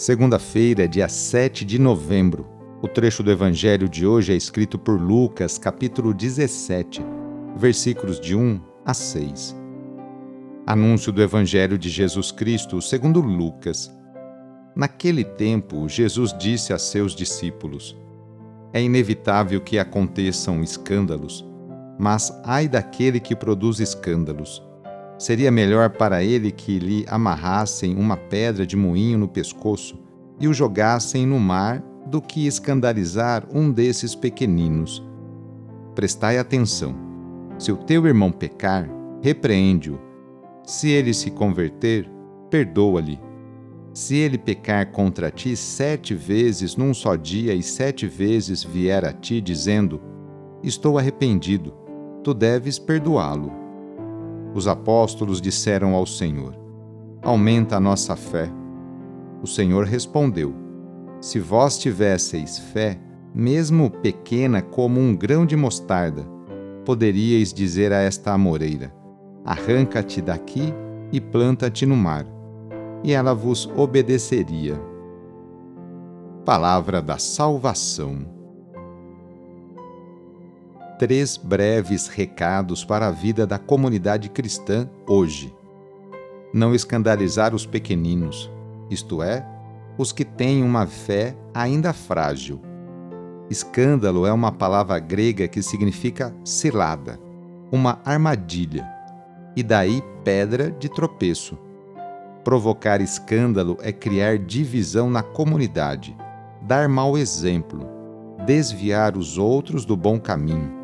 Segunda-feira, dia 7 de novembro. O trecho do Evangelho de hoje é escrito por Lucas, capítulo 17, versículos de 1 a 6. Anúncio do Evangelho de Jesus Cristo segundo Lucas. Naquele tempo, Jesus disse a seus discípulos: É inevitável que aconteçam escândalos, mas ai daquele que produz escândalos Seria melhor para ele que lhe amarrassem uma pedra de moinho no pescoço e o jogassem no mar do que escandalizar um desses pequeninos. Prestai atenção. Se o teu irmão pecar, repreende-o. Se ele se converter, perdoa-lhe. Se ele pecar contra ti sete vezes num só dia e sete vezes vier a ti dizendo: Estou arrependido, tu deves perdoá-lo. Os apóstolos disseram ao Senhor: Aumenta a nossa fé. O Senhor respondeu: Se vós tivesseis fé, mesmo pequena como um grão de mostarda, poderíeis dizer a esta amoreira: Arranca-te daqui e planta-te no mar, e ela vos obedeceria. Palavra da Salvação três breves recados para a vida da comunidade cristã hoje. Não escandalizar os pequeninos, isto é, os que têm uma fé ainda frágil. Escândalo é uma palavra grega que significa cilada, uma armadilha, e daí pedra de tropeço. Provocar escândalo é criar divisão na comunidade, dar mau exemplo, desviar os outros do bom caminho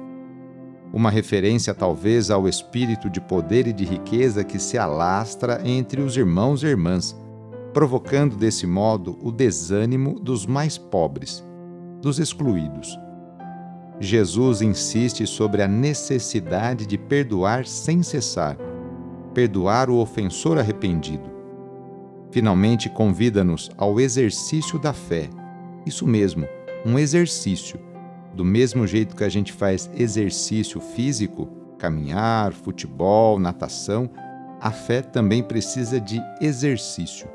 uma referência talvez ao espírito de poder e de riqueza que se alastra entre os irmãos e irmãs, provocando desse modo o desânimo dos mais pobres, dos excluídos. Jesus insiste sobre a necessidade de perdoar sem cessar, perdoar o ofensor arrependido. Finalmente, convida-nos ao exercício da fé. Isso mesmo, um exercício do mesmo jeito que a gente faz exercício físico, caminhar, futebol, natação, a fé também precisa de exercício.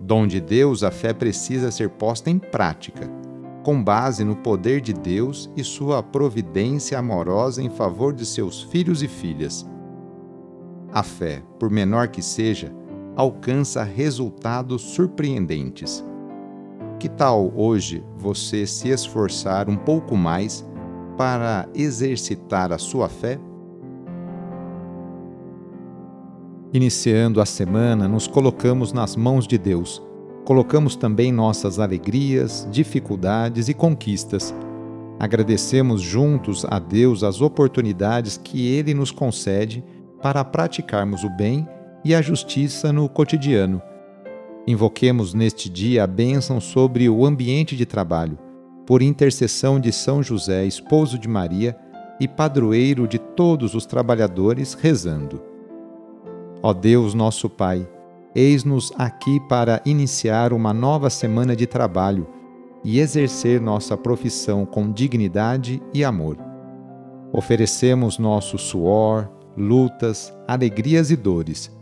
Dom de Deus, a fé precisa ser posta em prática, com base no poder de Deus e sua providência amorosa em favor de seus filhos e filhas. A fé, por menor que seja, alcança resultados surpreendentes. Que tal hoje você se esforçar um pouco mais para exercitar a sua fé? Iniciando a semana, nos colocamos nas mãos de Deus. Colocamos também nossas alegrias, dificuldades e conquistas. Agradecemos juntos a Deus as oportunidades que Ele nos concede para praticarmos o bem e a justiça no cotidiano Invoquemos neste dia a bênção sobre o ambiente de trabalho, por intercessão de São José, esposo de Maria e padroeiro de todos os trabalhadores, rezando. Ó Deus, nosso Pai, eis-nos aqui para iniciar uma nova semana de trabalho e exercer nossa profissão com dignidade e amor. Oferecemos nosso suor, lutas, alegrias e dores